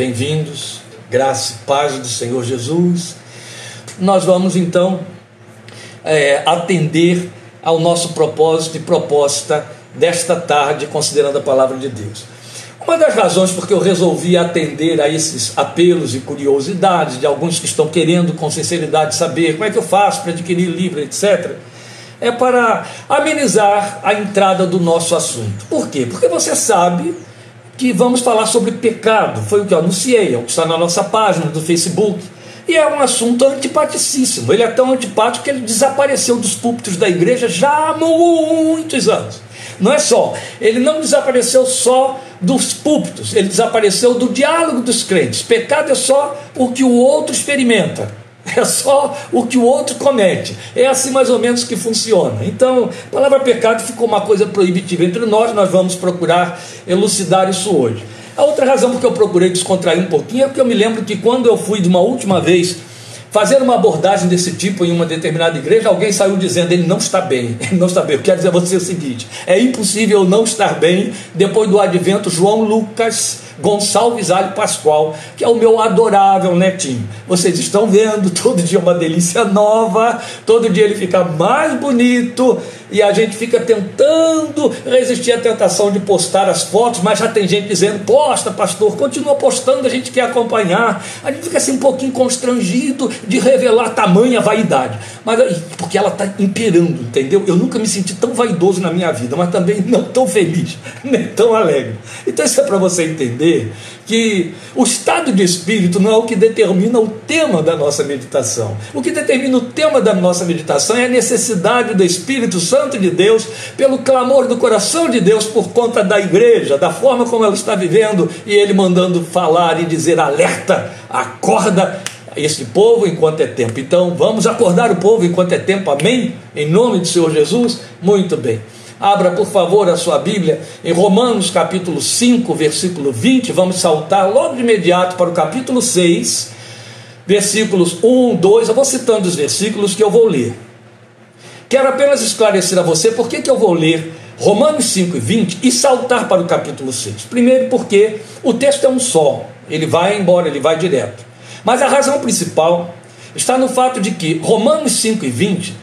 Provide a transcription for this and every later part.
bem-vindos, graça e paz do Senhor Jesus. Nós vamos então é, atender ao nosso propósito e proposta desta tarde, considerando a palavra de Deus. Uma das razões porque eu resolvi atender a esses apelos e curiosidades de alguns que estão querendo com sinceridade saber como é que eu faço para adquirir livro, etc., é para amenizar a entrada do nosso assunto. Por quê? Porque você sabe que vamos falar sobre pecado, foi o que eu anunciei, é o que está na nossa página do Facebook. E é um assunto antipaticíssimo. Ele é tão antipático que ele desapareceu dos púlpitos da igreja já há muitos anos. Não é só, ele não desapareceu só dos púlpitos, ele desapareceu do diálogo dos crentes. Pecado é só o que o outro experimenta. É só o que o outro comete. É assim mais ou menos que funciona. Então, a palavra pecado ficou uma coisa proibitiva entre nós, nós vamos procurar elucidar isso hoje. A outra razão porque eu procurei descontrair um pouquinho é porque eu me lembro que quando eu fui de uma última vez fazer uma abordagem desse tipo em uma determinada igreja, alguém saiu dizendo ele não está bem. Ele não está bem. Eu quero dizer a você o seguinte: é impossível não estar bem depois do advento João Lucas Gonçalves Alho Pascoal, que é o meu adorável netinho. Vocês estão vendo, todo dia uma delícia nova, todo dia ele fica mais bonito e a gente fica tentando resistir à tentação de postar as fotos, mas já tem gente dizendo: posta, pastor, continua postando, a gente quer acompanhar. A gente fica assim um pouquinho constrangido de revelar tamanha vaidade, mas porque ela está imperando, entendeu? Eu nunca me senti tão vaidoso na minha vida, mas também não tão feliz, nem tão alegre. Então, isso é para você entender que o estado de espírito não é o que determina o tema da nossa meditação. O que determina o tema da nossa meditação é a necessidade do Espírito Santo de Deus, pelo clamor do coração de Deus por conta da igreja, da forma como ela está vivendo, e ele mandando falar e dizer: alerta, acorda esse povo enquanto é tempo. Então vamos acordar o povo enquanto é tempo, amém? Em nome do Senhor Jesus? Muito bem. Abra, por favor, a sua Bíblia em Romanos capítulo 5, versículo 20. Vamos saltar logo de imediato para o capítulo 6, versículos 1, 2. Eu vou citando os versículos que eu vou ler. Quero apenas esclarecer a você por que, eu vou ler Romanos 5 e 20 e saltar para o capítulo 6. Primeiro, porque o texto é um só, ele vai embora, ele vai direto. Mas a razão principal está no fato de que Romanos 5 e 20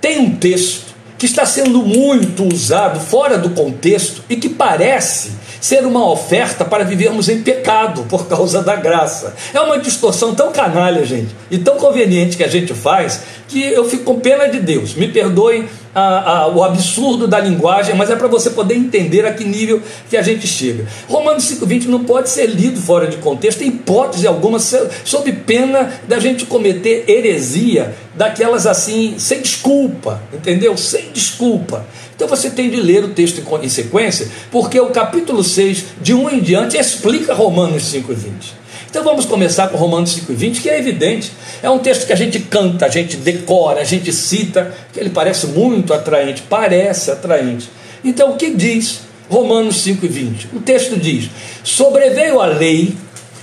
tem um texto que está sendo muito usado fora do contexto e que parece ser uma oferta para vivermos em pecado por causa da graça. É uma distorção tão canalha, gente, e tão conveniente que a gente faz, que eu fico com pena de Deus. Me perdoem a, a, o absurdo da linguagem, mas é para você poder entender a que nível que a gente chega. Romanos 5,20 não pode ser lido fora de contexto, em hipótese alguma, sob pena da gente cometer heresia, daquelas assim, sem desculpa, entendeu? Sem desculpa. Então você tem de ler o texto em sequência, porque o capítulo 6, de 1 em diante, explica Romanos 5,20. Então vamos começar com Romanos 5,20, que é evidente. É um texto que a gente canta, a gente decora, a gente cita, que ele parece muito atraente, parece atraente. Então o que diz Romanos 5,20? O texto diz: Sobreveio a lei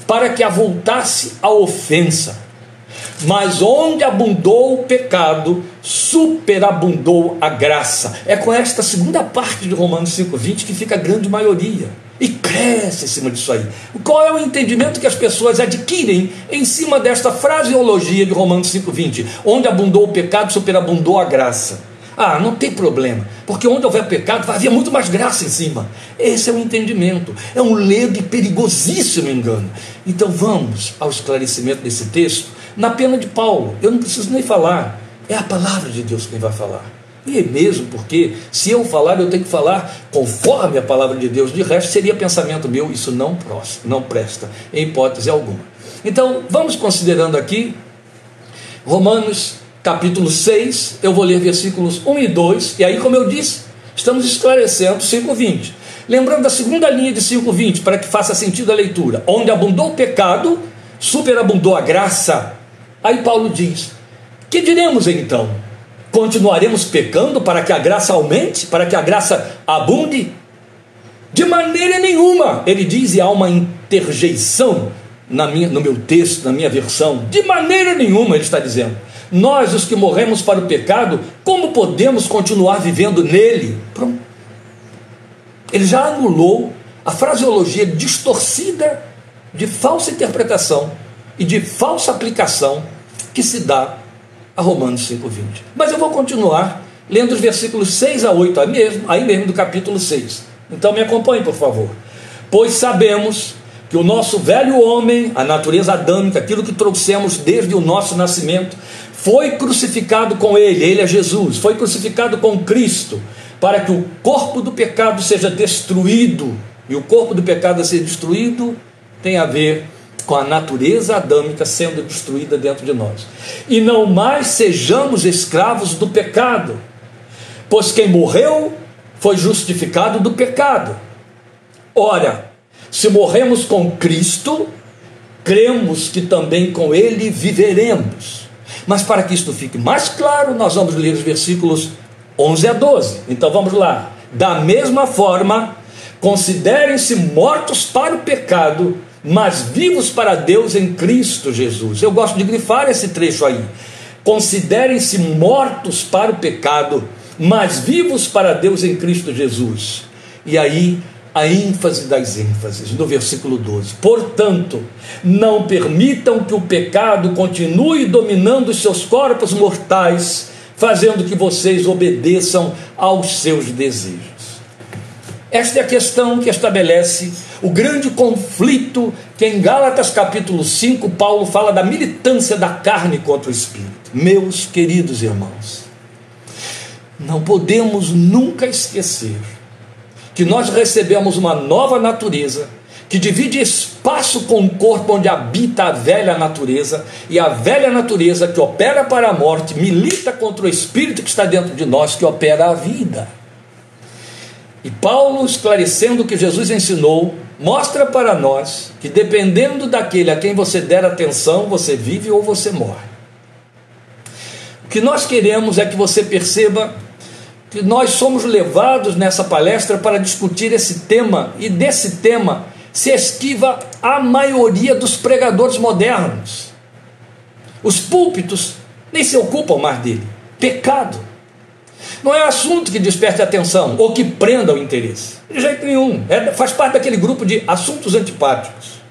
para que avultasse a ofensa, mas onde abundou o pecado, superabundou a graça. É com esta segunda parte de Romanos 5,20 que fica a grande maioria e cresce em cima disso aí. Qual é o entendimento que as pessoas adquirem em cima desta fraseologia de Romanos 5,20? Onde abundou o pecado, superabundou a graça. Ah, não tem problema, porque onde houver pecado haver muito mais graça em cima. Esse é o entendimento. É um ledo e perigosíssimo engano. Então vamos ao esclarecimento desse texto na pena de Paulo. Eu não preciso nem falar, é a palavra de Deus quem vai falar. E é mesmo porque, se eu falar, eu tenho que falar conforme a palavra de Deus. De resto, seria pensamento meu, isso não, não presta, em hipótese alguma. Então, vamos considerando aqui Romanos capítulo 6, eu vou ler versículos 1 e 2, e aí, como eu disse, estamos esclarecendo 5,20. Lembrando da segunda linha de 5,20, para que faça sentido a leitura: onde abundou o pecado, superabundou a graça. Aí Paulo diz: que diremos então? Continuaremos pecando para que a graça aumente, para que a graça abunde? De maneira nenhuma, ele diz, e há uma interjeição na minha, no meu texto, na minha versão, de maneira nenhuma, ele está dizendo. Nós, os que morremos para o pecado, como podemos continuar vivendo nele? Pronto. Ele já anulou a fraseologia distorcida de falsa interpretação e de falsa aplicação que se dá a Romanos 5,20. Mas eu vou continuar lendo os versículos 6 a 8, aí mesmo, aí mesmo do capítulo 6. Então me acompanhe, por favor. Pois sabemos que o nosso velho homem, a natureza adâmica, aquilo que trouxemos desde o nosso nascimento, foi crucificado com ele, ele é Jesus, foi crucificado com Cristo, para que o corpo do pecado seja destruído. E o corpo do pecado a ser destruído tem a ver com a natureza adâmica sendo destruída dentro de nós. E não mais sejamos escravos do pecado, pois quem morreu foi justificado do pecado. Ora, se morremos com Cristo, cremos que também com Ele viveremos. Mas para que isto fique mais claro, nós vamos ler os versículos 11 a 12. Então vamos lá. Da mesma forma, considerem-se mortos para o pecado mas vivos para Deus em Cristo Jesus. Eu gosto de grifar esse trecho aí. Considerem-se mortos para o pecado, mas vivos para Deus em Cristo Jesus. E aí a ênfase das ênfases, no versículo 12. Portanto, não permitam que o pecado continue dominando os seus corpos mortais, fazendo que vocês obedeçam aos seus desejos. Esta é a questão que estabelece o grande conflito que em Gálatas capítulo 5 Paulo fala da militância da carne contra o espírito. Meus queridos irmãos, não podemos nunca esquecer que nós recebemos uma nova natureza que divide espaço com o corpo onde habita a velha natureza, e a velha natureza que opera para a morte milita contra o espírito que está dentro de nós, que opera a vida. E Paulo, esclarecendo o que Jesus ensinou, mostra para nós que dependendo daquele a quem você der atenção, você vive ou você morre. O que nós queremos é que você perceba que nós somos levados nessa palestra para discutir esse tema, e desse tema se esquiva a maioria dos pregadores modernos. Os púlpitos nem se ocupam mais dele. Pecado não é assunto que desperte atenção ou que prenda o interesse. De jeito nenhum. É, faz parte daquele grupo de assuntos antipáticos,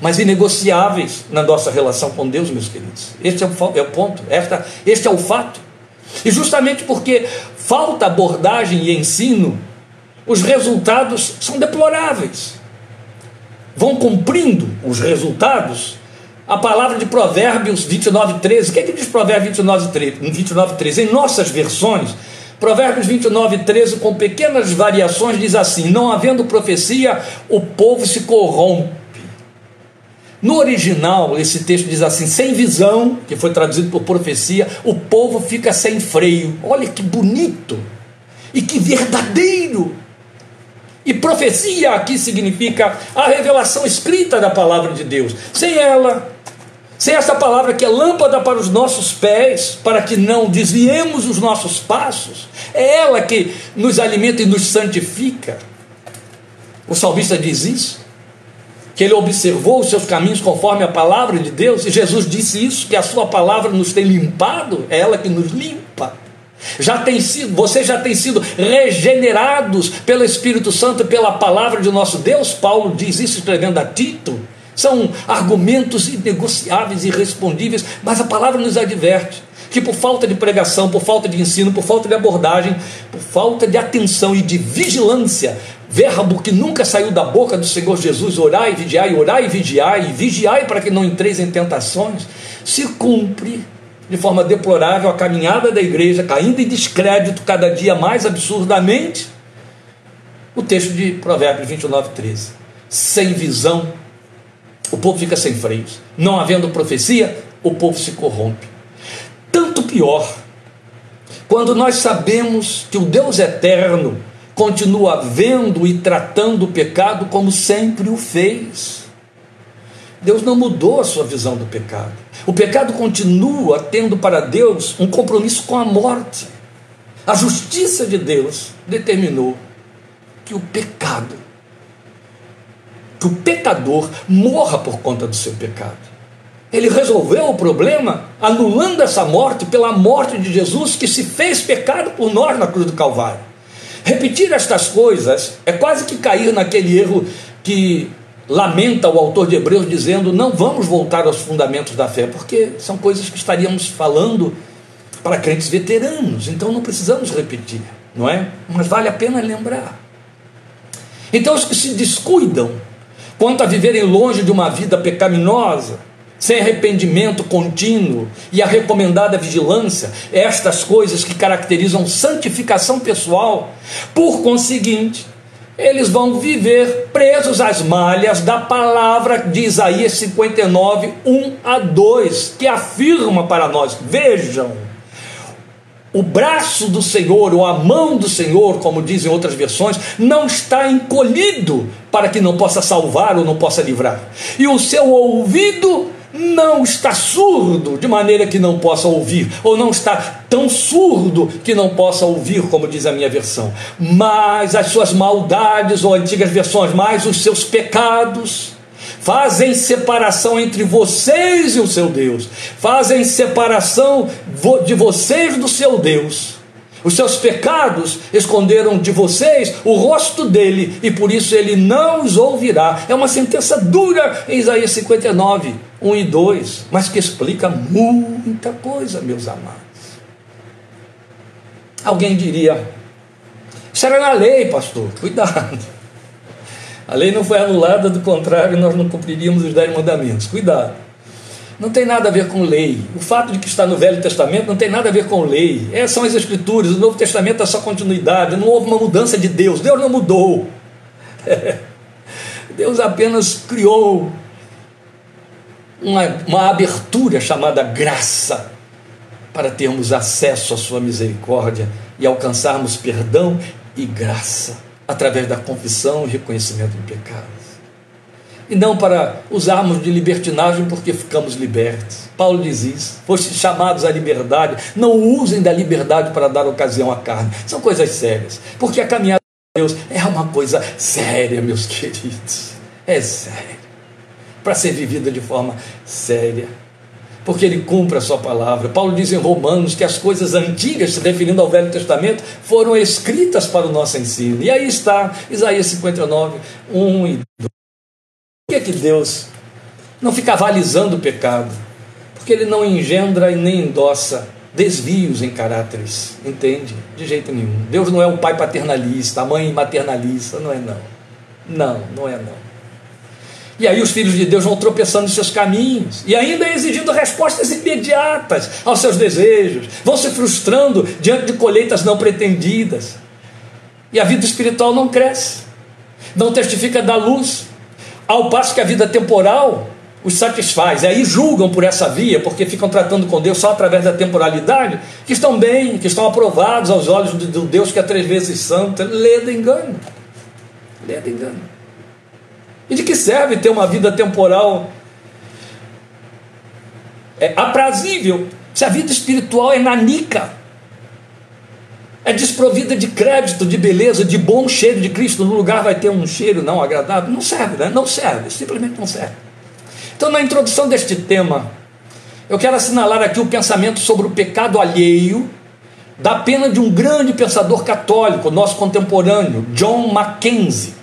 mas inegociáveis na nossa relação com Deus, meus queridos. Este é o, é o ponto, esta, este é o fato. E justamente porque falta abordagem e ensino, os resultados são deploráveis. Vão cumprindo os resultados a palavra de Provérbios 29, 13. O que, é que diz Provérbios 29, 13? 29, 13? Em nossas versões, Provérbios 29, 13, com pequenas variações, diz assim: Não havendo profecia, o povo se corrompe. No original, esse texto diz assim: sem visão, que foi traduzido por profecia, o povo fica sem freio. Olha que bonito e que verdadeiro. E profecia aqui significa a revelação escrita da palavra de Deus. Sem ela, sem essa palavra que é lâmpada para os nossos pés, para que não desviemos os nossos passos, é ela que nos alimenta e nos santifica. O salmista diz isso, que ele observou os seus caminhos conforme a palavra de Deus, e Jesus disse isso, que a sua palavra nos tem limpado, é ela que nos limpa. Já tem sido, vocês já têm sido regenerados pelo Espírito Santo pela palavra de nosso Deus. Paulo diz isso escrevendo a Tito. São argumentos inegociáveis irrespondíveis, mas a palavra nos adverte que por falta de pregação, por falta de ensino, por falta de abordagem, por falta de atenção e de vigilância, verbo que nunca saiu da boca do Senhor Jesus, orai vigiai, orai vigiai, vigiai para que não entreis em tentações, se cumpre de forma deplorável a caminhada da igreja, caindo em descrédito cada dia mais absurdamente, o texto de Provérbios 29, 13. Sem visão, o povo fica sem freios. Não havendo profecia, o povo se corrompe. Tanto pior, quando nós sabemos que o Deus eterno continua vendo e tratando o pecado como sempre o fez. Deus não mudou a sua visão do pecado. O pecado continua tendo para Deus um compromisso com a morte. A justiça de Deus determinou que o pecado que o pecador morra por conta do seu pecado. Ele resolveu o problema anulando essa morte pela morte de Jesus que se fez pecado por nós na cruz do Calvário. Repetir estas coisas é quase que cair naquele erro que lamenta o autor de Hebreus dizendo: não vamos voltar aos fundamentos da fé, porque são coisas que estaríamos falando para crentes veteranos, então não precisamos repetir, não é? Mas vale a pena lembrar. Então, os que se descuidam quanto a viverem longe de uma vida pecaminosa, sem arrependimento contínuo e a recomendada vigilância, estas coisas que caracterizam santificação pessoal, por conseguinte, eles vão viver presos às malhas da palavra de Isaías 59, 1 a 2, que afirma para nós: vejam, o braço do Senhor, ou a mão do Senhor, como dizem outras versões, não está encolhido para que não possa salvar ou não possa livrar, e o seu ouvido não está surdo de maneira que não possa ouvir, ou não está tão surdo que não possa ouvir, como diz a minha versão, mas as suas maldades, ou antigas versões, mais os seus pecados, fazem separação entre vocês e o seu Deus, fazem separação de vocês do seu Deus. Os seus pecados esconderam de vocês o rosto dele, e por isso ele não os ouvirá. É uma sentença dura em Isaías 59, 1 e 2, mas que explica muita coisa, meus amados. Alguém diria: era na lei, pastor, cuidado. A lei não foi anulada, do contrário, nós não cumpriríamos os dez mandamentos. Cuidado. Não tem nada a ver com lei. O fato de que está no Velho Testamento não tem nada a ver com lei. Essas são as Escrituras. O Novo Testamento é só continuidade. Não houve uma mudança de Deus. Deus não mudou. Deus apenas criou uma, uma abertura chamada graça para termos acesso à Sua misericórdia e alcançarmos perdão e graça através da confissão e reconhecimento de pecados. E não para usarmos de libertinagem porque ficamos libertos. Paulo diz isso. Foste chamados à liberdade. Não usem da liberdade para dar ocasião à carne. São coisas sérias. Porque a caminhada de Deus é uma coisa séria, meus queridos. É sério. Para ser vivida de forma séria porque ele cumpre a sua palavra. Paulo diz em Romanos que as coisas antigas, se referindo ao Velho Testamento, foram escritas para o nosso ensino. E aí está Isaías 59, 1 e 2. Por que, é que Deus não fica avalizando o pecado? Porque ele não engendra e nem endossa desvios em caráteres, entende? De jeito nenhum. Deus não é o pai paternalista, a mãe maternalista, não é não. Não, não é não. E aí os filhos de Deus vão tropeçando em seus caminhos e ainda exigindo respostas imediatas aos seus desejos, vão se frustrando diante de colheitas não pretendidas. E a vida espiritual não cresce, não testifica da luz, ao passo que a vida temporal os satisfaz. E aí julgam por essa via, porque ficam tratando com Deus só através da temporalidade, que estão bem, que estão aprovados aos olhos do Deus que é três vezes santo. Lê do engano. Lê do engano. E de que serve ter uma vida temporal é, aprazível se a vida espiritual é nanica? É desprovida de crédito, de beleza, de bom cheiro de Cristo. No lugar vai ter um cheiro não agradável. Não serve, né? Não serve, simplesmente não serve. Então, na introdução deste tema, eu quero assinalar aqui o pensamento sobre o pecado alheio da pena de um grande pensador católico, nosso contemporâneo, John Mackenzie.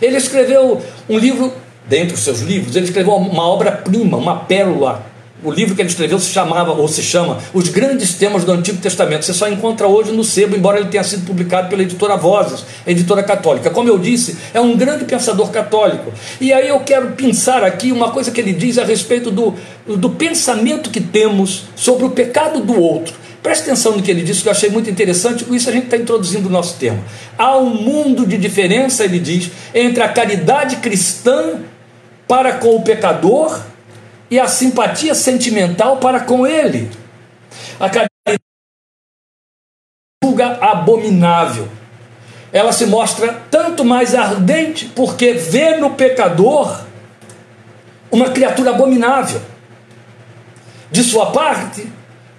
Ele escreveu um livro, dentre os seus livros, ele escreveu uma obra-prima, uma pérola. O livro que ele escreveu se chamava, ou se chama, Os Grandes Temas do Antigo Testamento. Você só encontra hoje no sebo, embora ele tenha sido publicado pela editora Vozes, editora católica. Como eu disse, é um grande pensador católico. E aí eu quero pensar aqui uma coisa que ele diz a respeito do, do pensamento que temos sobre o pecado do outro Preste atenção no que ele disse, que eu achei muito interessante, com isso a gente está introduzindo o nosso tema. Há um mundo de diferença, ele diz, entre a caridade cristã para com o pecador e a simpatia sentimental para com ele. A caridade julga abominável. Ela se mostra tanto mais ardente porque vê no pecador uma criatura abominável. De sua parte,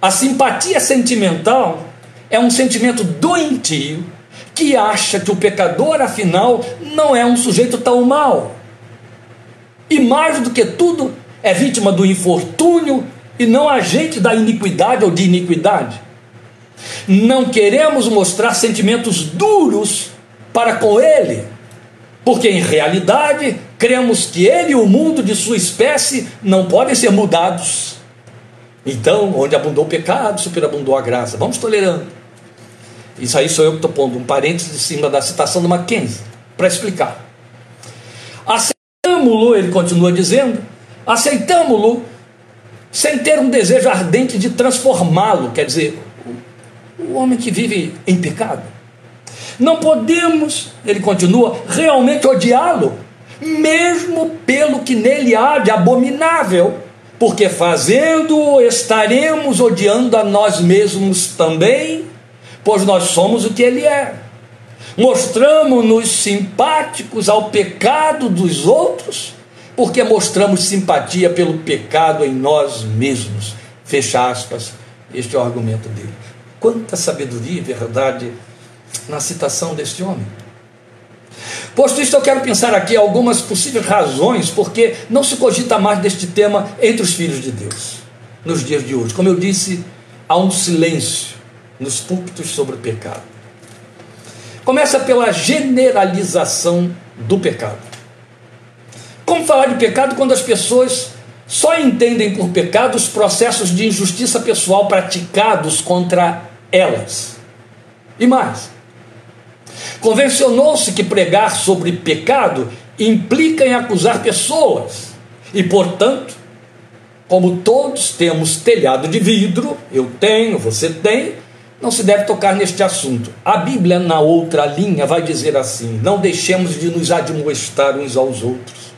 a simpatia sentimental é um sentimento doentio que acha que o pecador, afinal, não é um sujeito tão mau. E mais do que tudo, é vítima do infortúnio e não agente da iniquidade ou de iniquidade. Não queremos mostrar sentimentos duros para com ele, porque em realidade cremos que ele e o mundo de sua espécie não podem ser mudados. Então, onde abundou o pecado, superabundou a graça. Vamos tolerando. Isso aí sou eu que estou pondo um parênteses em cima da citação do Mackenzie, para explicar. Aceitamos-lo, ele continua dizendo, aceitamos-lo sem ter um desejo ardente de transformá-lo, quer dizer, o homem que vive em pecado. Não podemos, ele continua, realmente odiá-lo, mesmo pelo que nele há de abominável, porque fazendo estaremos odiando a nós mesmos também, pois nós somos o que ele é. Mostramos-nos simpáticos ao pecado dos outros, porque mostramos simpatia pelo pecado em nós mesmos. Fecha aspas, este é o argumento dele. Quanta sabedoria e verdade na citação deste homem. Posto isto, eu quero pensar aqui algumas possíveis razões porque não se cogita mais deste tema entre os filhos de Deus nos dias de hoje. Como eu disse, há um silêncio nos púlpitos sobre o pecado. Começa pela generalização do pecado. Como falar de pecado quando as pessoas só entendem por pecado os processos de injustiça pessoal praticados contra elas? E mais, convencionou-se que pregar sobre pecado implica em acusar pessoas, e portanto, como todos temos telhado de vidro, eu tenho, você tem, não se deve tocar neste assunto. A Bíblia, na outra linha, vai dizer assim: não deixemos de nos admoestar uns aos outros.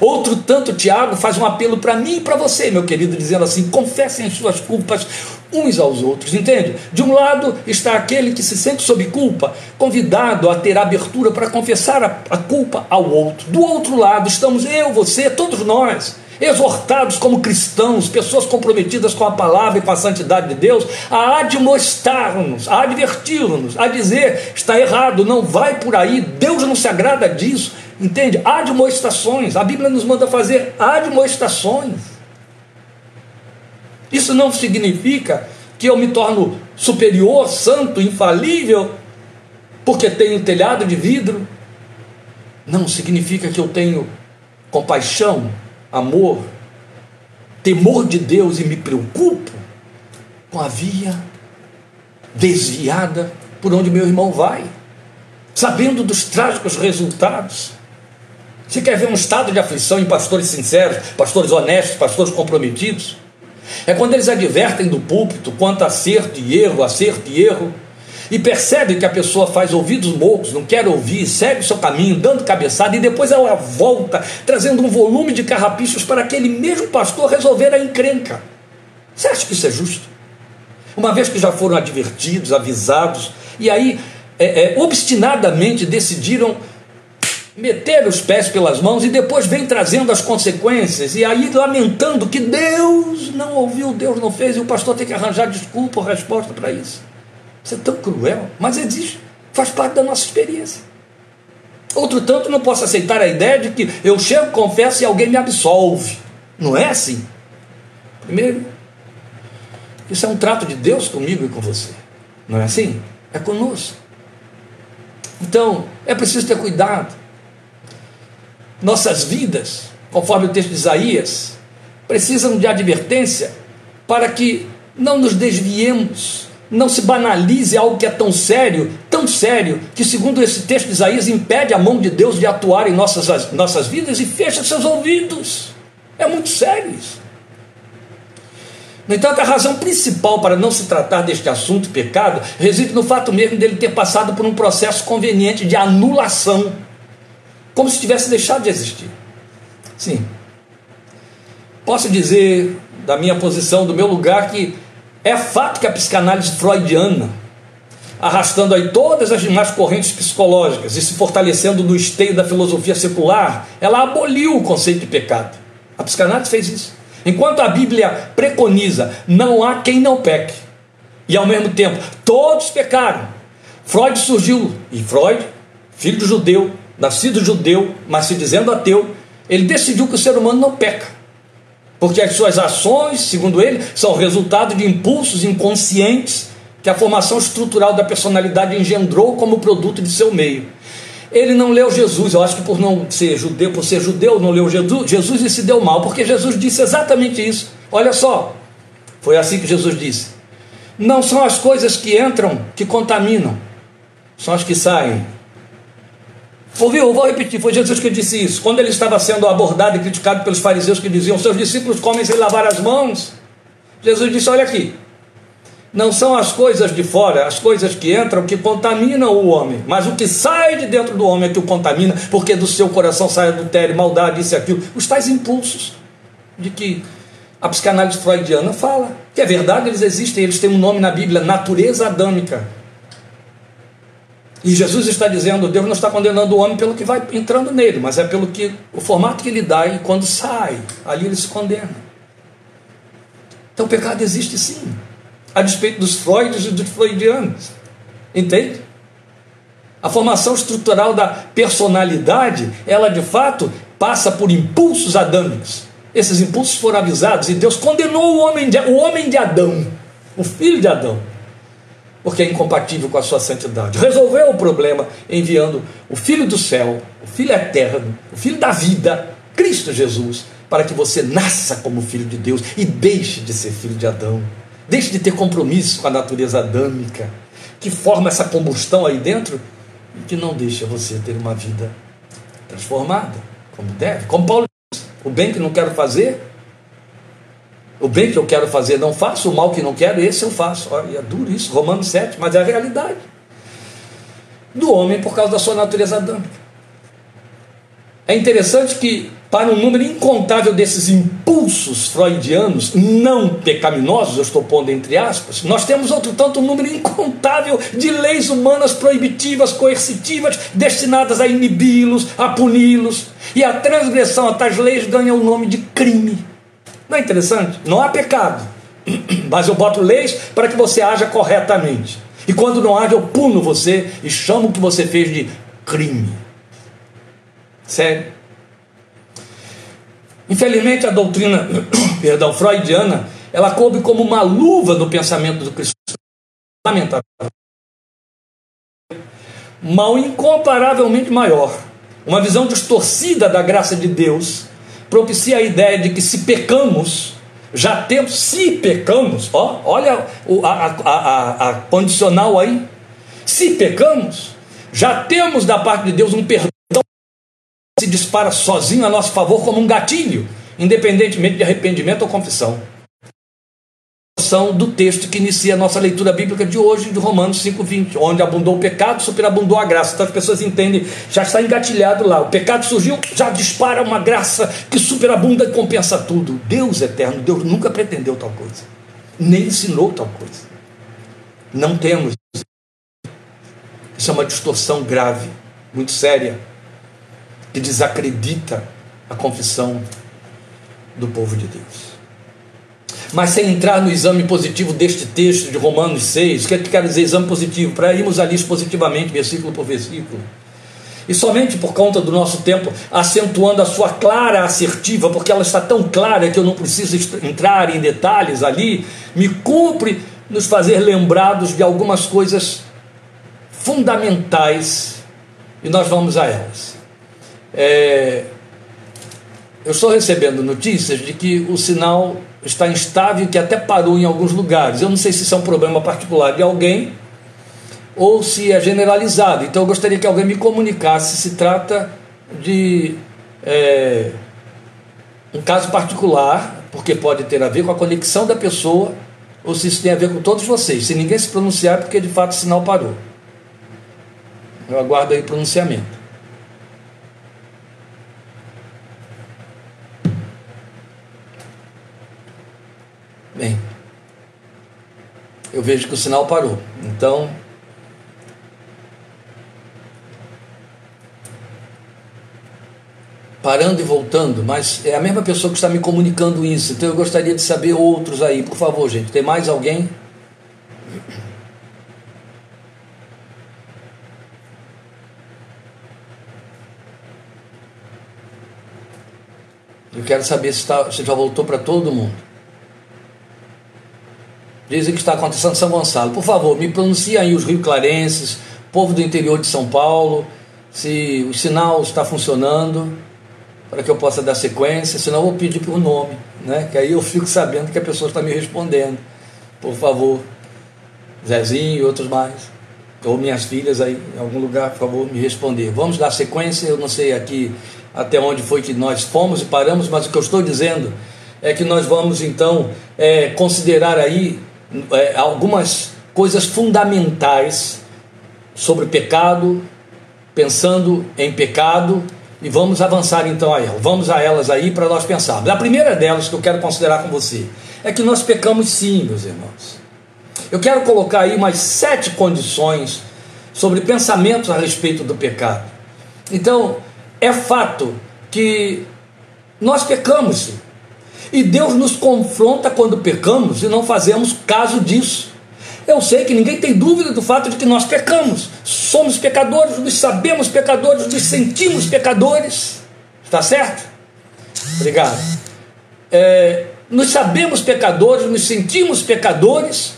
Outro tanto, Tiago, faz um apelo para mim e para você, meu querido, dizendo assim: confessem as suas culpas uns aos outros, entende? De um lado está aquele que se sente sob culpa, convidado a ter abertura para confessar a, a culpa ao outro. Do outro lado estamos eu, você, todos nós exortados como cristãos, pessoas comprometidas com a palavra e com a santidade de Deus, a admoestar-nos, a advertir-nos, a dizer: está errado, não vai por aí, Deus não se agrada disso, entende? Admoestações, a Bíblia nos manda fazer admoestações. Isso não significa que eu me torno superior, santo, infalível, porque tenho telhado de vidro. Não significa que eu tenho compaixão, amor, temor de Deus e me preocupo com a via desviada por onde meu irmão vai, sabendo dos trágicos resultados. Você quer ver um estado de aflição em pastores sinceros, pastores honestos, pastores comprometidos? É quando eles advertem do púlpito quanto acerto e erro, acerto e erro, e percebe que a pessoa faz ouvidos moucos, não quer ouvir, segue o seu caminho, dando cabeçada, e depois ela volta, trazendo um volume de carrapichos para aquele mesmo pastor resolver a encrenca. Você acha que isso é justo? Uma vez que já foram advertidos, avisados, e aí é, é, obstinadamente decidiram meter os pés pelas mãos e depois vem trazendo as consequências, e aí lamentando que Deus não ouviu, Deus não fez, e o pastor tem que arranjar desculpa ou resposta para isso. Isso é tão cruel, mas existe, faz parte da nossa experiência. Outro tanto, não posso aceitar a ideia de que eu chego, confesso e alguém me absolve. Não é assim. Primeiro, isso é um trato de Deus comigo e com você. Não é assim? É conosco. Então, é preciso ter cuidado. Nossas vidas, conforme o texto de Isaías, precisam de advertência para que não nos desviemos não se banalize algo que é tão sério, tão sério, que, segundo esse texto de Isaías, impede a mão de Deus de atuar em nossas, nossas vidas e fecha seus ouvidos. É muito sério isso. No entanto, a razão principal para não se tratar deste assunto pecado reside no fato mesmo dele ter passado por um processo conveniente de anulação, como se tivesse deixado de existir. Sim. Posso dizer, da minha posição, do meu lugar, que é fato que a psicanálise freudiana, arrastando aí todas as demais correntes psicológicas e se fortalecendo no esteio da filosofia secular, ela aboliu o conceito de pecado. A psicanálise fez isso. Enquanto a Bíblia preconiza não há quem não peque, e ao mesmo tempo todos pecaram. Freud surgiu, e Freud, filho de judeu, nascido judeu, mas se dizendo ateu, ele decidiu que o ser humano não peca porque as suas ações, segundo ele, são resultado de impulsos inconscientes que a formação estrutural da personalidade engendrou como produto de seu meio. ele não leu Jesus. Eu acho que por não ser judeu, por ser judeu, não leu Jesus, Jesus e se deu mal, porque Jesus disse exatamente isso. Olha só, foi assim que Jesus disse: Não são as coisas que entram que contaminam, são as que saem. Ouviu? Vou repetir, foi Jesus que disse isso. Quando ele estava sendo abordado e criticado pelos fariseus que diziam: Seus discípulos comem sem lavar as mãos. Jesus disse: Olha aqui, não são as coisas de fora, as coisas que entram que contaminam o homem, mas o que sai de dentro do homem é que o contamina, porque do seu coração sai adultério, maldade, isso e aquilo. Os tais impulsos de que a psicanálise freudiana fala, que é verdade, eles existem, eles têm um nome na Bíblia, natureza adâmica. E Jesus está dizendo, Deus não está condenando o homem pelo que vai entrando nele, mas é pelo que o formato que ele dá e quando sai, ali ele se condena. Então o pecado existe sim a despeito dos Freuds e dos freudianos. Entende? A formação estrutural da personalidade, ela de fato passa por impulsos adâmicos. Esses impulsos foram avisados e Deus condenou o homem de, o homem de Adão, o filho de Adão, porque é incompatível com a sua santidade. Resolveu o problema enviando o filho do céu, o filho eterno, o filho da vida, Cristo Jesus, para que você nasça como filho de Deus e deixe de ser filho de Adão. Deixe de ter compromisso com a natureza adâmica, que forma essa combustão aí dentro e que não deixa você ter uma vida transformada, como deve. Como Paulo diz, o bem que não quero fazer, o bem que eu quero fazer não faço, o mal que não quero, esse eu faço. Olha, é duro isso, Romanos 7, mas é a realidade do homem por causa da sua natureza adâmica. É interessante que para um número incontável desses impulsos freudianos não pecaminosos, eu estou pondo entre aspas, nós temos outro tanto um número incontável de leis humanas proibitivas, coercitivas, destinadas a inibi-los, a puni-los, e a transgressão a tais leis ganha o nome de crime. Não é interessante? Não há pecado, mas eu boto leis para que você haja corretamente. E quando não haja, eu puno você e chamo o que você fez de crime. Sério? Infelizmente, a doutrina, perdão, freudiana, ela coube como uma luva no pensamento do cristão. Lamentável. Mal incomparavelmente maior. Uma visão distorcida da graça de Deus propicia a ideia de que se pecamos, já temos, se pecamos, ó, olha a, a, a, a condicional aí, se pecamos, já temos da parte de Deus um perdão se dispara sozinho a nosso favor como um gatilho, independentemente de arrependimento ou confissão. Do texto que inicia a nossa leitura bíblica de hoje, de Romanos 5,20, onde abundou o pecado, superabundou a graça. Então as pessoas entendem, já está engatilhado lá. O pecado surgiu, já dispara uma graça que superabunda e compensa tudo. Deus eterno, Deus nunca pretendeu tal coisa, nem ensinou tal coisa. Não temos. Isso é uma distorção grave, muito séria que desacredita a confissão do povo de Deus. Mas sem entrar no exame positivo deste texto de Romanos 6, o que, é que quer dizer exame positivo? Para irmos ali positivamente, versículo por versículo. E somente por conta do nosso tempo, acentuando a sua clara assertiva, porque ela está tão clara que eu não preciso entrar em detalhes ali, me cumpre nos fazer lembrados de algumas coisas fundamentais e nós vamos a elas. É, eu estou recebendo notícias de que o sinal está instável, que até parou em alguns lugares. Eu não sei se isso é um problema particular de alguém ou se é generalizado. Então eu gostaria que alguém me comunicasse se trata de é, um caso particular, porque pode ter a ver com a conexão da pessoa, ou se isso tem a ver com todos vocês. Se ninguém se pronunciar, é porque de fato o sinal parou. Eu aguardo aí o pronunciamento. Bem, eu vejo que o sinal parou. Então, parando e voltando, mas é a mesma pessoa que está me comunicando isso. Então eu gostaria de saber outros aí, por favor, gente. Tem mais alguém? Eu quero saber se, tá, se já voltou para todo mundo. Dizem que está acontecendo em São Gonçalo. Por favor, me pronuncie aí os rio-clarenses, povo do interior de São Paulo, se o sinal está funcionando, para que eu possa dar sequência, senão eu vou pedir por nome, né? que aí eu fico sabendo que a pessoa está me respondendo. Por favor, Zezinho e outros mais, ou minhas filhas aí em algum lugar, por favor, me responder. Vamos dar sequência, eu não sei aqui até onde foi que nós fomos e paramos, mas o que eu estou dizendo é que nós vamos então é, considerar aí é, algumas coisas fundamentais sobre pecado, pensando em pecado, e vamos avançar então a elas. Vamos a elas aí para nós pensarmos. A primeira delas que eu quero considerar com você é que nós pecamos sim, meus irmãos. Eu quero colocar aí umas sete condições sobre pensamentos a respeito do pecado. Então, é fato que nós pecamos. E Deus nos confronta quando pecamos e não fazemos caso disso. Eu sei que ninguém tem dúvida do fato de que nós pecamos. Somos pecadores, nos sabemos pecadores, nos sentimos pecadores. Está certo? Obrigado. É, nos sabemos pecadores, nos sentimos pecadores,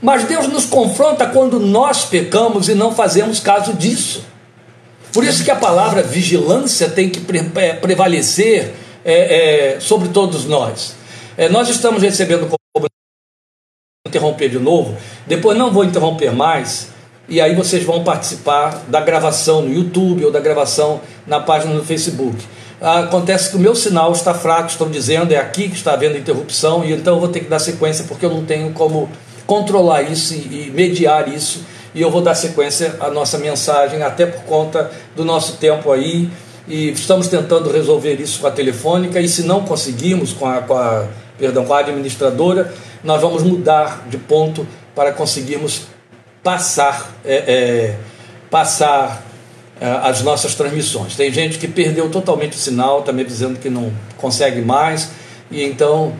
mas Deus nos confronta quando nós pecamos e não fazemos caso disso. Por isso que a palavra vigilância tem que é, prevalecer é, é, sobre todos nós. É, nós estamos recebendo como interromper de novo, depois não vou interromper mais, e aí vocês vão participar da gravação no YouTube ou da gravação na página do Facebook. Acontece que o meu sinal está fraco, estou dizendo, é aqui que está havendo interrupção, e então eu vou ter que dar sequência porque eu não tenho como controlar isso e mediar isso, e eu vou dar sequência à nossa mensagem, até por conta do nosso tempo aí e estamos tentando resolver isso com a telefônica e se não conseguirmos com a, com a, perdão, com a administradora, nós vamos mudar de ponto para conseguirmos passar, é, é, passar é, as nossas transmissões. Tem gente que perdeu totalmente o sinal, também dizendo que não consegue mais, e então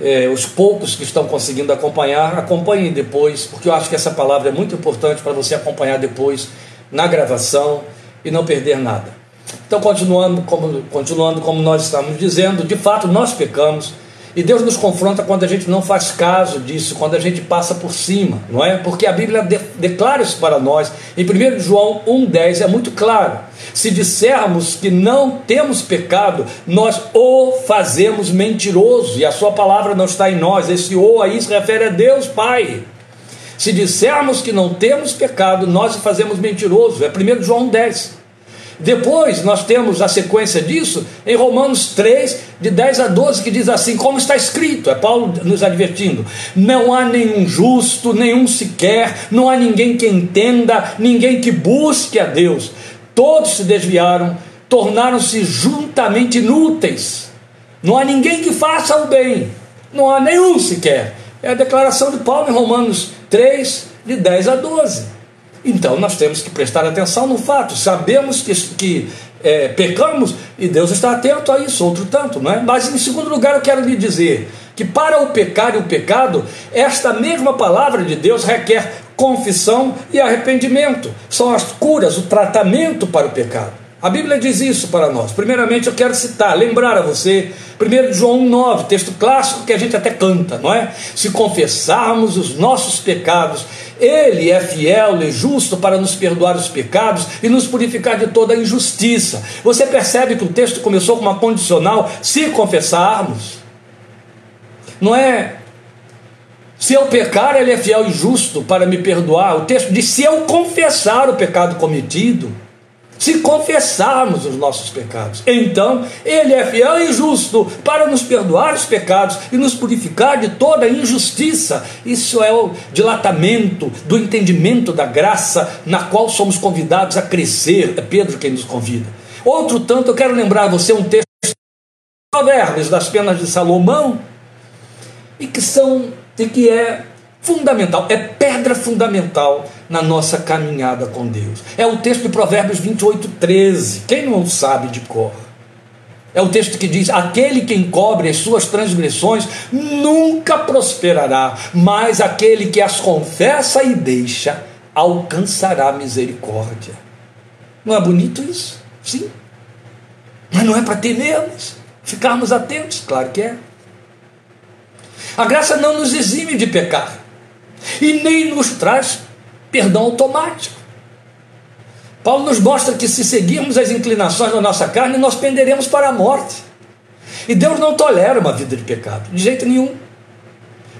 é, os poucos que estão conseguindo acompanhar, acompanhem depois, porque eu acho que essa palavra é muito importante para você acompanhar depois na gravação e não perder nada. Então, continuando como, continuando como nós estamos dizendo, de fato nós pecamos e Deus nos confronta quando a gente não faz caso disso, quando a gente passa por cima, não é? Porque a Bíblia de, declara isso para nós. Em 1 João 1,10 é muito claro. Se dissermos que não temos pecado, nós o fazemos mentiroso e a sua palavra não está em nós. Esse o aí se refere a Deus Pai. Se dissermos que não temos pecado, nós o fazemos mentiroso. É 1 João 10. Depois nós temos a sequência disso em Romanos 3, de 10 a 12, que diz assim: como está escrito, é Paulo nos advertindo: não há nenhum justo, nenhum sequer, não há ninguém que entenda, ninguém que busque a Deus. Todos se desviaram, tornaram-se juntamente inúteis. Não há ninguém que faça o bem, não há nenhum sequer. É a declaração de Paulo em Romanos 3, de 10 a 12. Então nós temos que prestar atenção no fato. Sabemos que, que é, pecamos e Deus está atento a isso, outro tanto, não é? Mas em segundo lugar, eu quero lhe dizer que para o pecar e o pecado, esta mesma palavra de Deus requer confissão e arrependimento. São as curas, o tratamento para o pecado. A Bíblia diz isso para nós. Primeiramente, eu quero citar, lembrar a você, 1 João 9, texto clássico que a gente até canta, não é? Se confessarmos os nossos pecados, Ele é fiel e justo para nos perdoar os pecados e nos purificar de toda injustiça. Você percebe que o texto começou com uma condicional: se confessarmos. Não é se eu pecar, ele é fiel e justo para me perdoar. O texto diz: se eu confessar o pecado cometido, se confessarmos os nossos pecados. Então, Ele é fiel e justo para nos perdoar os pecados e nos purificar de toda injustiça. Isso é o dilatamento do entendimento da graça na qual somos convidados a crescer. É Pedro quem nos convida. Outro tanto, eu quero lembrar você um texto de Provérbios das penas de Salomão e que são e que é fundamental, é pedra fundamental na nossa caminhada com Deus. É o texto de Provérbios 28, 13. Quem não sabe de cor? É o texto que diz: Aquele que encobre as suas transgressões nunca prosperará, mas aquele que as confessa e deixa alcançará misericórdia. Não é bonito isso? Sim. Mas não é para temermos, ficarmos atentos? Claro que é. A graça não nos exime de pecar e nem nos traz perdão automático. Paulo nos mostra que se seguirmos as inclinações da nossa carne, nós penderemos para a morte. E Deus não tolera uma vida de pecado, de jeito nenhum.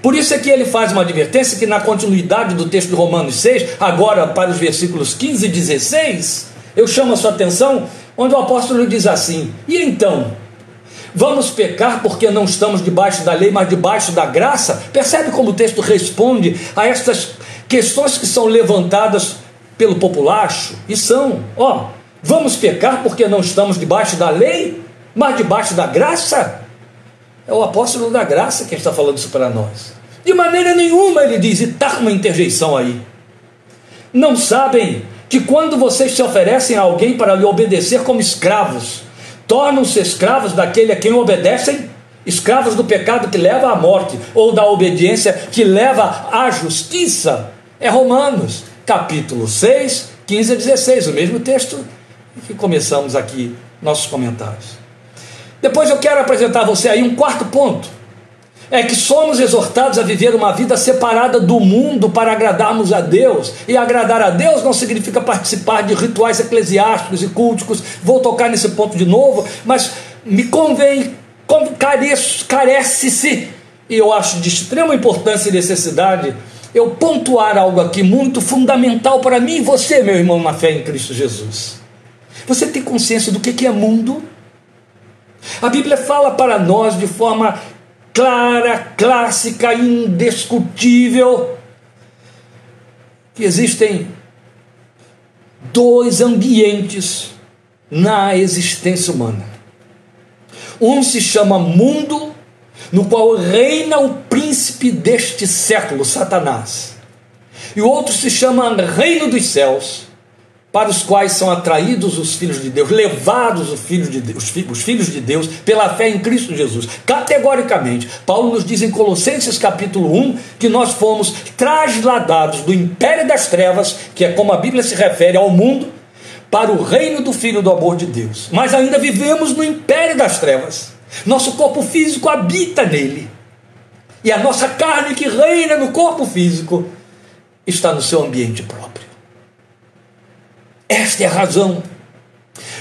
Por isso é que ele faz uma advertência que na continuidade do texto de Romanos 6, agora para os versículos 15 e 16, eu chamo a sua atenção, onde o apóstolo diz assim: E então? Vamos pecar porque não estamos debaixo da lei, mas debaixo da graça? Percebe como o texto responde a estas questões que são levantadas pelo populacho? E são, ó, vamos pecar porque não estamos debaixo da lei, mas debaixo da graça? É o apóstolo da graça quem está falando isso para nós. De maneira nenhuma ele diz, e está uma interjeição aí. Não sabem que quando vocês se oferecem a alguém para lhe obedecer como escravos, tornam-se escravos daquele a quem obedecem, escravos do pecado que leva à morte, ou da obediência que leva à justiça. É Romanos, capítulo 6, 15 a 16, o mesmo texto que começamos aqui nossos comentários. Depois eu quero apresentar a você aí um quarto ponto. É que somos exortados a viver uma vida separada do mundo para agradarmos a Deus. E agradar a Deus não significa participar de rituais eclesiásticos e culticos. Vou tocar nesse ponto de novo, mas me convém, carece-se, e eu acho de extrema importância e necessidade, eu pontuar algo aqui muito fundamental para mim e você, meu irmão, na fé em Cristo Jesus. Você tem consciência do que é mundo? A Bíblia fala para nós de forma clara, clássica, indiscutível, que existem dois ambientes na existência humana. Um se chama mundo, no qual reina o príncipe deste século, Satanás. E o outro se chama reino dos céus, para os quais são atraídos os filhos de Deus, levados os filhos de Deus, os filhos de Deus pela fé em Cristo Jesus. Categoricamente, Paulo nos diz em Colossenses capítulo 1 que nós fomos trasladados do império das trevas, que é como a Bíblia se refere ao mundo, para o reino do filho do amor de Deus. Mas ainda vivemos no império das trevas. Nosso corpo físico habita nele. E a nossa carne que reina no corpo físico está no seu ambiente próprio. Esta é a razão.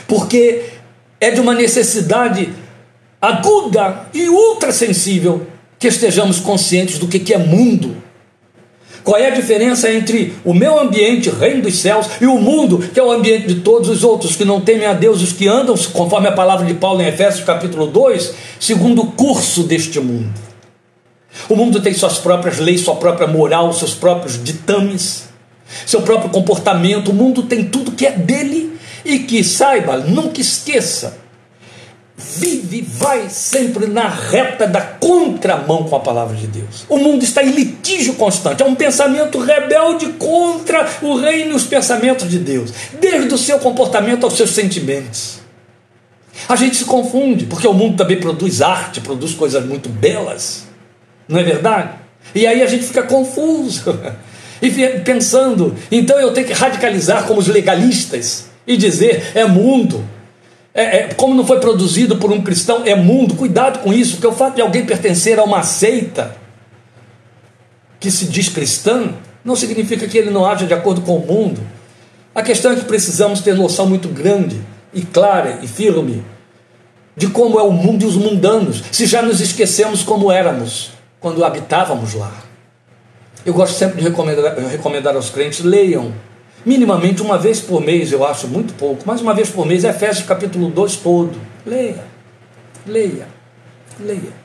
Porque é de uma necessidade aguda e ultra sensível que estejamos conscientes do que é mundo. Qual é a diferença entre o meu ambiente, reino dos céus, e o mundo, que é o ambiente de todos os outros que não temem a Deus, os que andam, conforme a palavra de Paulo em Efésios capítulo 2, segundo o curso deste mundo. O mundo tem suas próprias leis, sua própria moral, seus próprios ditames seu próprio comportamento. O mundo tem tudo que é dele e que saiba, nunca esqueça, vive, vai sempre na reta da contramão com a palavra de Deus. O mundo está em litígio constante, é um pensamento rebelde contra o reino e os pensamentos de Deus, desde o seu comportamento aos seus sentimentos. A gente se confunde, porque o mundo também produz arte, produz coisas muito belas, não é verdade? E aí a gente fica confuso. e pensando, então eu tenho que radicalizar como os legalistas e dizer é mundo. É, é, como não foi produzido por um cristão, é mundo. Cuidado com isso, porque o fato de alguém pertencer a uma seita que se diz cristã não significa que ele não haja de acordo com o mundo. A questão é que precisamos ter noção muito grande e clara e firme de como é o mundo e os mundanos, se já nos esquecemos como éramos quando habitávamos lá. Eu gosto sempre de recomendar, recomendar aos crentes: leiam minimamente uma vez por mês, eu acho muito pouco, mas uma vez por mês, Efésios capítulo 2 todo. Leia, leia, leia.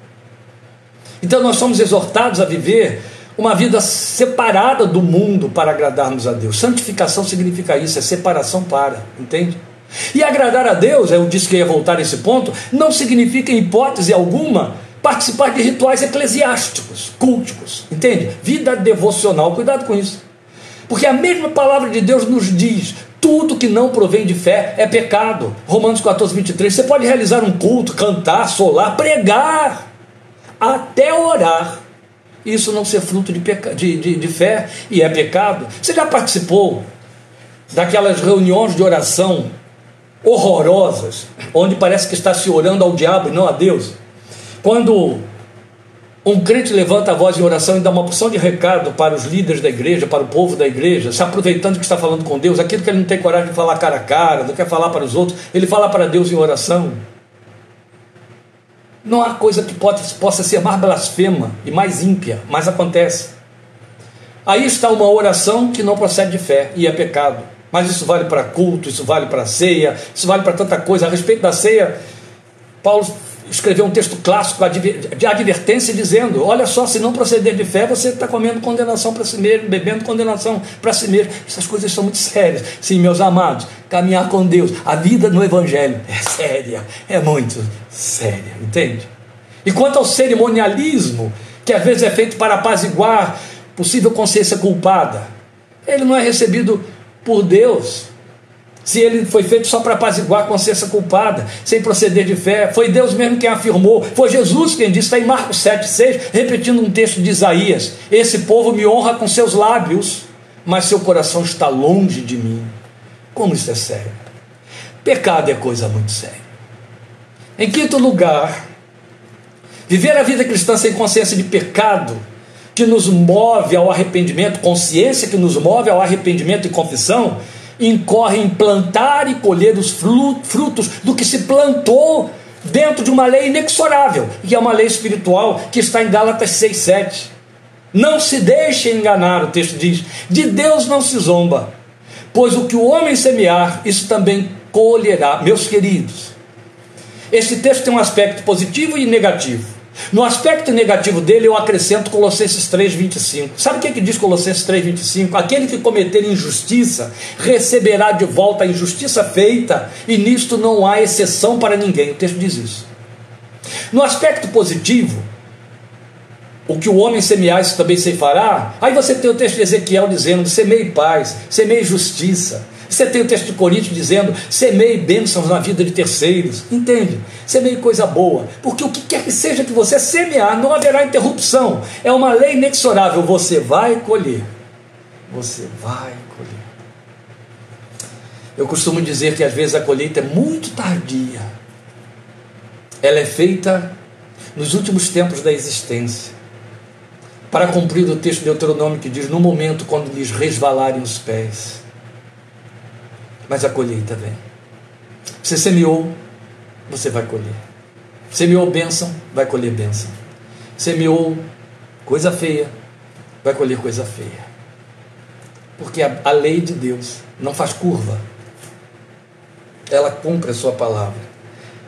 Então nós somos exortados a viver uma vida separada do mundo para agradarmos a Deus. Santificação significa isso, é separação para, entende? E agradar a Deus, eu disse que ia voltar a esse ponto, não significa em hipótese alguma participar de rituais eclesiásticos, culticos, entende? Vida devocional, cuidado com isso. Porque a mesma palavra de Deus nos diz: tudo que não provém de fé é pecado. Romanos 14, 23. Você pode realizar um culto, cantar, solar, pregar, até orar. Isso não ser fruto de, peca... de, de, de fé e é pecado. Você já participou daquelas reuniões de oração horrorosas, onde parece que está se orando ao diabo e não a Deus? Quando um crente levanta a voz em oração e dá uma porção de recado para os líderes da igreja, para o povo da igreja, se aproveitando que está falando com Deus, aquilo que ele não tem coragem de falar cara a cara, não quer falar para os outros, ele fala para Deus em oração. Não há coisa que possa ser mais blasfema e mais ímpia, mas acontece. Aí está uma oração que não procede de fé e é pecado. Mas isso vale para culto, isso vale para ceia, isso vale para tanta coisa. A respeito da ceia, Paulo escreveu um texto clássico de advertência dizendo: Olha só, se não proceder de fé, você está comendo condenação para si mesmo, bebendo condenação para si mesmo. Essas coisas são muito sérias. Sim, meus amados, caminhar com Deus, a vida no Evangelho é séria, é muito séria, entende? E quanto ao cerimonialismo, que às vezes é feito para apaziguar possível consciência culpada, ele não é recebido por Deus se ele foi feito só para apaziguar a consciência culpada, sem proceder de fé. Foi Deus mesmo quem afirmou, foi Jesus quem disse, está em Marcos 7,6, repetindo um texto de Isaías: Esse povo me honra com seus lábios, mas seu coração está longe de mim. Como isso é sério? Pecado é coisa muito séria. Em quinto lugar, viver a vida cristã sem consciência de pecado, que nos move ao arrependimento, consciência que nos move ao arrependimento e confissão, incorre em plantar e colher os frutos do que se plantou dentro de uma lei inexorável, que é uma lei espiritual que está em Gálatas 6,7. Não se deixe enganar, o texto diz, de Deus não se zomba, pois o que o homem semear, isso também colherá. Meus queridos, este texto tem um aspecto positivo e negativo. No aspecto negativo dele, eu acrescento Colossenses 3,25. Sabe o que, é que diz Colossenses 3,25? Aquele que cometer injustiça receberá de volta a injustiça feita, e nisto não há exceção para ninguém. O texto diz isso. No aspecto positivo, o que o homem semear, isso também se fará. Aí você tem o texto de Ezequiel dizendo: semeie paz, semeie justiça. Você tem o texto de Coríntios dizendo: semeie bênçãos na vida de terceiros. Entende? Semeie coisa boa. Porque o que quer que seja que você semear, não haverá interrupção. É uma lei inexorável. Você vai colher. Você vai colher. Eu costumo dizer que às vezes a colheita é muito tardia. Ela é feita nos últimos tempos da existência. Para cumprir o texto de Deuteronômio que diz: no momento quando lhes resvalarem os pés mas a colheita vem. Você semeou, você vai colher. Semeou bênção, vai colher bênção. Semeou coisa feia, vai colher coisa feia. Porque a, a lei de Deus não faz curva. Ela cumpre a sua palavra.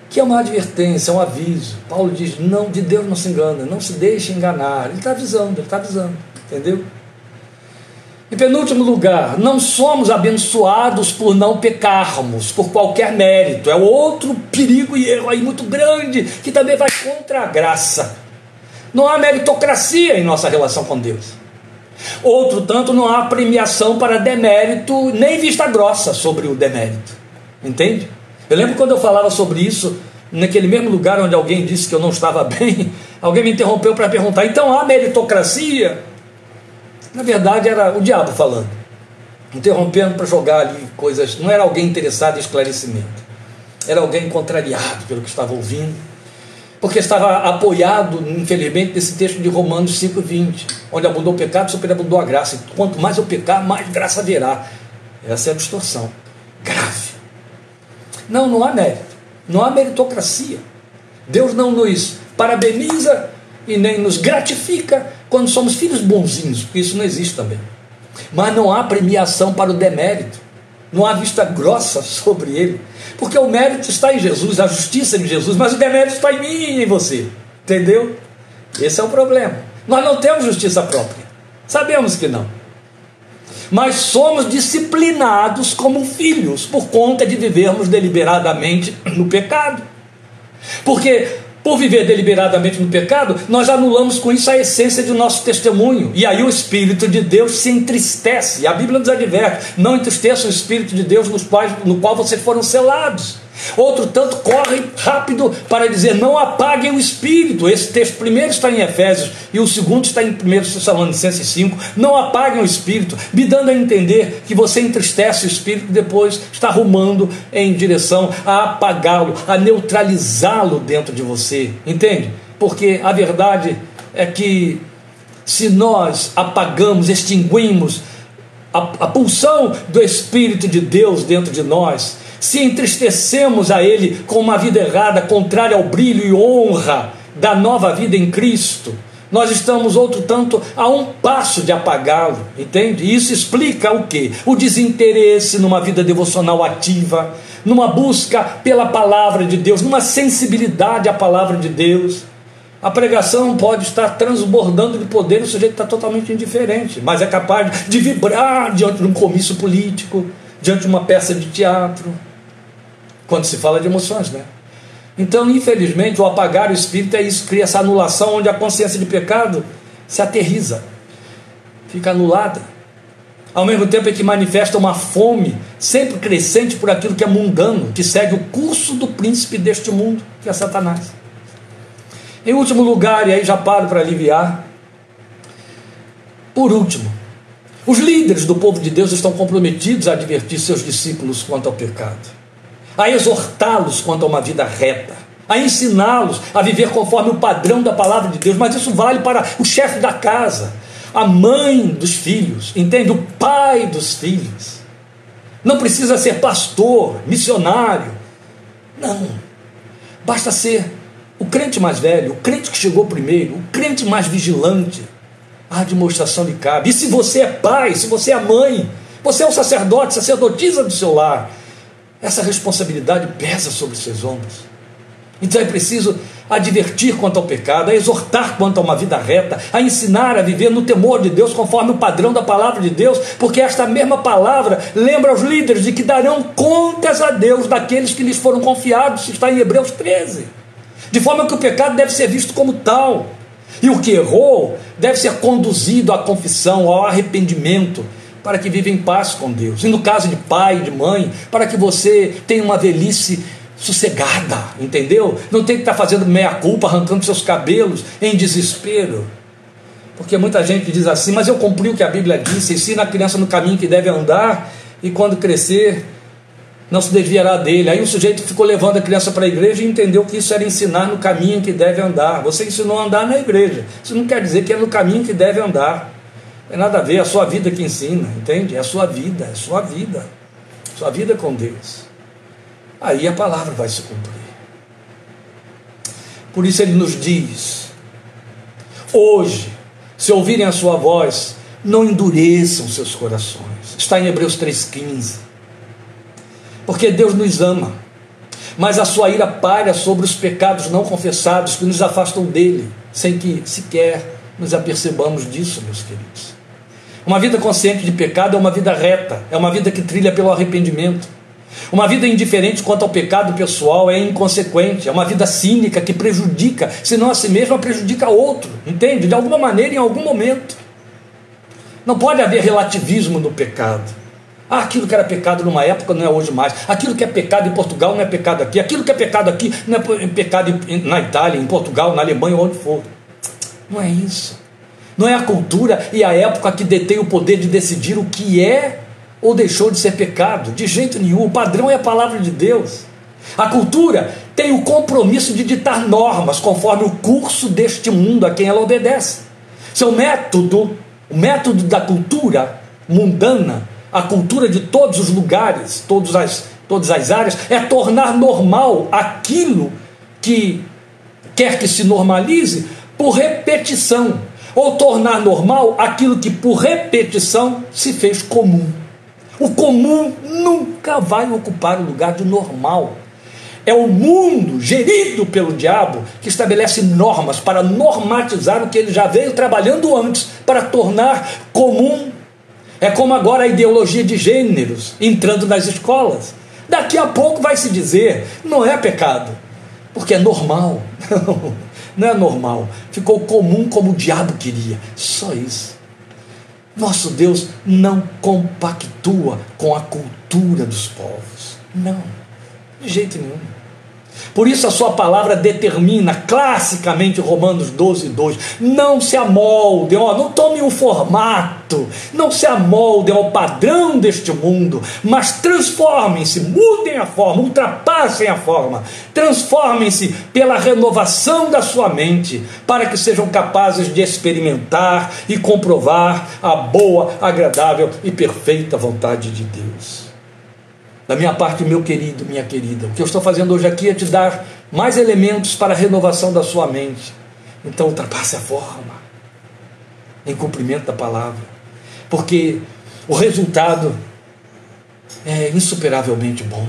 Que é uma advertência, é um aviso. Paulo diz: não, de Deus não se engana, não se deixe enganar. Ele está avisando, ele está avisando. Entendeu? Em penúltimo lugar, não somos abençoados por não pecarmos, por qualquer mérito. É outro perigo e erro aí muito grande, que também vai contra a graça. Não há meritocracia em nossa relação com Deus. Outro tanto, não há premiação para demérito, nem vista grossa sobre o demérito. Entende? Eu lembro quando eu falava sobre isso, naquele mesmo lugar onde alguém disse que eu não estava bem, alguém me interrompeu para perguntar: então há meritocracia? Na verdade, era o diabo falando, interrompendo para jogar ali coisas. Não era alguém interessado em esclarecimento, era alguém contrariado pelo que estava ouvindo, porque estava apoiado, infelizmente, nesse texto de Romanos 5,20, onde abundou o pecado, superabundou a graça. E quanto mais eu pecar, mais graça haverá. Essa é a distorção grave. Não, não há mérito, não há meritocracia. Deus não nos parabeniza e nem nos gratifica quando somos filhos bonzinhos, porque isso não existe também. Mas não há premiação para o demérito, não há vista grossa sobre ele, porque o mérito está em Jesus, a justiça em Jesus, mas o demérito está em mim e em você, entendeu? Esse é o problema. Nós não temos justiça própria, sabemos que não. Mas somos disciplinados como filhos por conta de vivermos deliberadamente no pecado. Porque por viver deliberadamente no pecado, nós anulamos com isso a essência do nosso testemunho. E aí o Espírito de Deus se entristece. E a Bíblia nos adverte: não entristeça o Espírito de Deus nos quais, no qual vocês foram selados. Outro tanto corre rápido para dizer: não apaguem o espírito. Esse texto primeiro está em Efésios e o segundo está em 1 Tessalonicenses 5. Não apaguem o espírito, me dando a entender que você entristece o espírito e depois está rumando em direção a apagá-lo, a neutralizá-lo dentro de você. Entende? Porque a verdade é que se nós apagamos, extinguimos a, a pulsão do Espírito de Deus dentro de nós, se entristecemos a Ele com uma vida errada, contrária ao brilho e honra da nova vida em Cristo, nós estamos outro tanto a um passo de apagá-lo, entende? Isso explica o que? O desinteresse numa vida devocional ativa, numa busca pela palavra de Deus, numa sensibilidade à palavra de Deus. A pregação pode estar transbordando de poder, o sujeito está totalmente indiferente, mas é capaz de vibrar diante de um comício político, diante de uma peça de teatro, quando se fala de emoções, né? Então, infelizmente, o apagar o espírito é isso, cria essa anulação onde a consciência de pecado se aterriza, fica anulada. Ao mesmo tempo é que manifesta uma fome sempre crescente por aquilo que é mundano, que segue o curso do príncipe deste mundo, que é Satanás. Em último lugar, e aí já paro para aliviar, por último, os líderes do povo de Deus estão comprometidos a advertir seus discípulos quanto ao pecado a exortá-los quanto a uma vida reta, a ensiná-los a viver conforme o padrão da palavra de Deus, mas isso vale para o chefe da casa, a mãe dos filhos, entende? O pai dos filhos. Não precisa ser pastor, missionário. Não. Basta ser o crente mais velho, o crente que chegou primeiro, o crente mais vigilante. A demonstração lhe cabe. E se você é pai, se você é mãe, você é um sacerdote, sacerdotisa do seu lar, essa responsabilidade pesa sobre seus ombros. Então é preciso advertir quanto ao pecado, a exortar quanto a uma vida reta, a ensinar a viver no temor de Deus, conforme o padrão da palavra de Deus, porque esta mesma palavra lembra aos líderes de que darão contas a Deus daqueles que lhes foram confiados, está em Hebreus 13. De forma que o pecado deve ser visto como tal, e o que errou deve ser conduzido à confissão, ao arrependimento, para que viva em paz com Deus. E no caso de pai, de mãe, para que você tenha uma velhice sossegada, entendeu? Não tem que estar fazendo meia-culpa, arrancando seus cabelos em desespero. Porque muita gente diz assim, mas eu cumpri o que a Bíblia disse, ensina a criança no caminho que deve andar, e quando crescer, não se desviará dele. Aí o sujeito ficou levando a criança para a igreja e entendeu que isso era ensinar no caminho que deve andar. Você ensinou a andar na igreja. Isso não quer dizer que é no caminho que deve andar. Tem nada a ver, é a sua vida que ensina, entende? É a sua vida, é a sua vida. Sua vida com Deus. Aí a palavra vai se cumprir. Por isso ele nos diz: hoje, se ouvirem a sua voz, não endureçam seus corações. Está em Hebreus 3,15. Porque Deus nos ama, mas a sua ira paira sobre os pecados não confessados que nos afastam dele, sem que sequer nos apercebamos disso, meus queridos. Uma vida consciente de pecado é uma vida reta, é uma vida que trilha pelo arrependimento. Uma vida indiferente quanto ao pecado pessoal é inconsequente, é uma vida cínica que prejudica, se não a si mesma, prejudica outro, entende? De alguma maneira, em algum momento. Não pode haver relativismo no pecado. Ah, aquilo que era pecado numa época não é hoje mais. Aquilo que é pecado em Portugal não é pecado aqui. Aquilo que é pecado aqui não é pecado na Itália, em Portugal, na Alemanha, onde for. Não é isso. Não é a cultura e a época que detém o poder de decidir o que é ou deixou de ser pecado. De jeito nenhum. O padrão é a palavra de Deus. A cultura tem o compromisso de ditar normas conforme o curso deste mundo a quem ela obedece. Seu método, o método da cultura mundana, a cultura de todos os lugares, todas as, todas as áreas, é tornar normal aquilo que quer que se normalize por repetição ou tornar normal aquilo que por repetição se fez comum. O comum nunca vai ocupar o lugar do normal. É o mundo gerido pelo diabo que estabelece normas para normatizar o que ele já veio trabalhando antes, para tornar comum. É como agora a ideologia de gêneros entrando nas escolas. Daqui a pouco vai se dizer, não é pecado, porque é normal. não é normal. Ficou comum como o diabo queria. Só isso. Nosso Deus não compactua com a cultura dos povos. Não, de jeito nenhum. Por isso a sua palavra determina classicamente Romanos 12, 2. Não se amoldem, ó, não tomem o formato, não se amoldem ao padrão deste mundo, mas transformem-se, mudem a forma, ultrapassem a forma, transformem-se pela renovação da sua mente, para que sejam capazes de experimentar e comprovar a boa, agradável e perfeita vontade de Deus. Da minha parte, meu querido, minha querida, o que eu estou fazendo hoje aqui é te dar mais elementos para a renovação da sua mente. Então, ultrapasse a forma, em cumprimento da palavra, porque o resultado é insuperavelmente bom,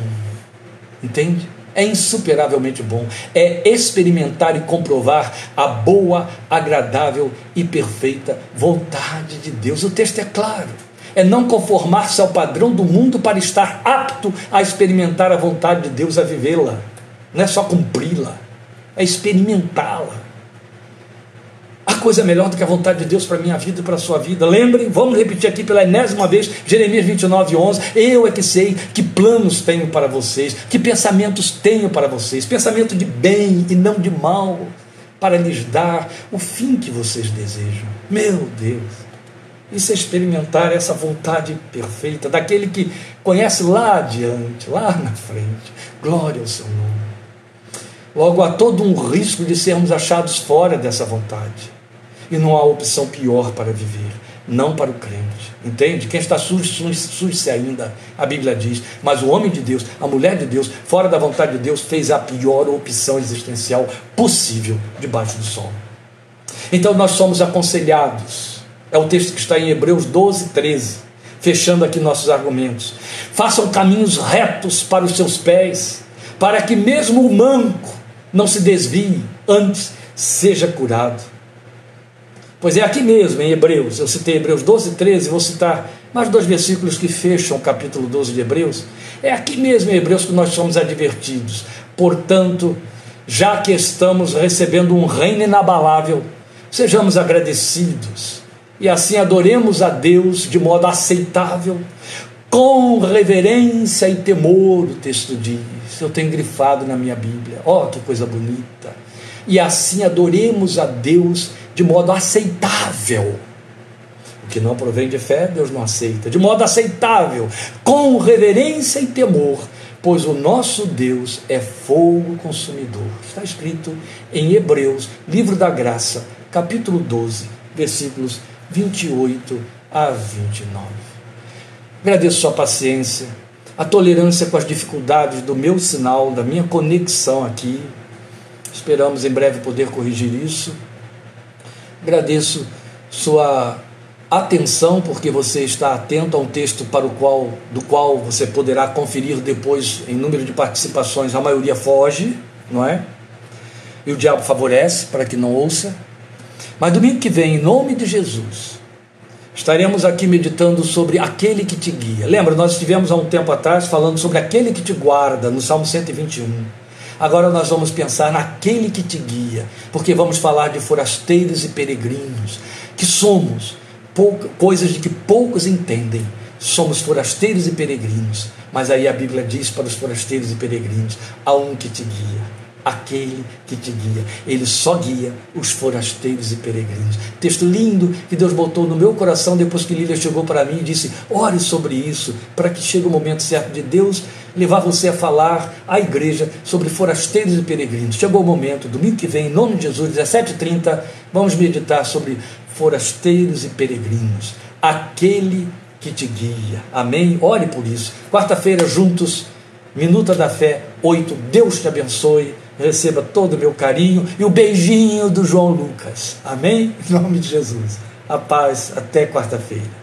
entende? É insuperavelmente bom, é experimentar e comprovar a boa, agradável e perfeita vontade de Deus. O texto é claro é não conformar-se ao padrão do mundo para estar apto a experimentar a vontade de Deus, a vivê-la. Não é só cumpri-la, é experimentá-la. Há coisa melhor do que a vontade de Deus para a minha vida e para a sua vida. Lembrem, vamos repetir aqui pela enésima vez, Jeremias 29, 11. Eu é que sei que planos tenho para vocês, que pensamentos tenho para vocês, pensamento de bem e não de mal, para lhes dar o fim que vocês desejam. Meu Deus. Isso é experimentar essa vontade perfeita daquele que conhece lá adiante, lá na frente. Glória ao seu nome. Logo, há todo um risco de sermos achados fora dessa vontade. E não há opção pior para viver, não para o crente. Entende? Quem está sujo-se ainda, a Bíblia diz. Mas o homem de Deus, a mulher de Deus, fora da vontade de Deus, fez a pior opção existencial possível debaixo do sol. Então nós somos aconselhados é o texto que está em Hebreus 12, 13. Fechando aqui nossos argumentos. Façam caminhos retos para os seus pés, para que mesmo o manco não se desvie, antes seja curado. Pois é aqui mesmo, em Hebreus, eu citei Hebreus 12, 13, vou citar mais dois versículos que fecham o capítulo 12 de Hebreus. É aqui mesmo em Hebreus que nós somos advertidos. Portanto, já que estamos recebendo um reino inabalável, sejamos agradecidos e assim adoremos a Deus de modo aceitável, com reverência e temor, o texto diz. Eu tenho grifado na minha Bíblia. Ó, oh, que coisa bonita. E assim adoremos a Deus de modo aceitável. O que não provém de fé, Deus não aceita. De modo aceitável, com reverência e temor, pois o nosso Deus é fogo consumidor. Está escrito em Hebreus, livro da graça, capítulo 12, versículos 28 a 29. Agradeço sua paciência, a tolerância com as dificuldades do meu sinal, da minha conexão aqui. Esperamos em breve poder corrigir isso. Agradeço sua atenção porque você está atento a um texto para o qual do qual você poderá conferir depois em número de participações, a maioria foge, não é? E o diabo favorece para que não ouça. Mas domingo que vem, em nome de Jesus, estaremos aqui meditando sobre aquele que te guia. Lembra, nós estivemos há um tempo atrás falando sobre aquele que te guarda, no Salmo 121. Agora nós vamos pensar naquele que te guia, porque vamos falar de forasteiros e peregrinos, que somos pouca, coisas de que poucos entendem. Somos forasteiros e peregrinos, mas aí a Bíblia diz para os forasteiros e peregrinos: há um que te guia aquele que te guia. Ele só guia os forasteiros e peregrinos. Texto lindo que Deus botou no meu coração depois que Lília chegou para mim e disse: ore sobre isso, para que chegue o momento certo de Deus levar você a falar à igreja sobre forasteiros e peregrinos. Chegou o momento, domingo que vem, em nome de Jesus, 17h30, vamos meditar sobre forasteiros e peregrinos. Aquele que te guia. Amém? Ore por isso. Quarta-feira, juntos, Minuta da Fé 8. Deus te abençoe receba todo o meu carinho e o beijinho do João Lucas. Amém? Em nome de Jesus. A paz, até quarta-feira.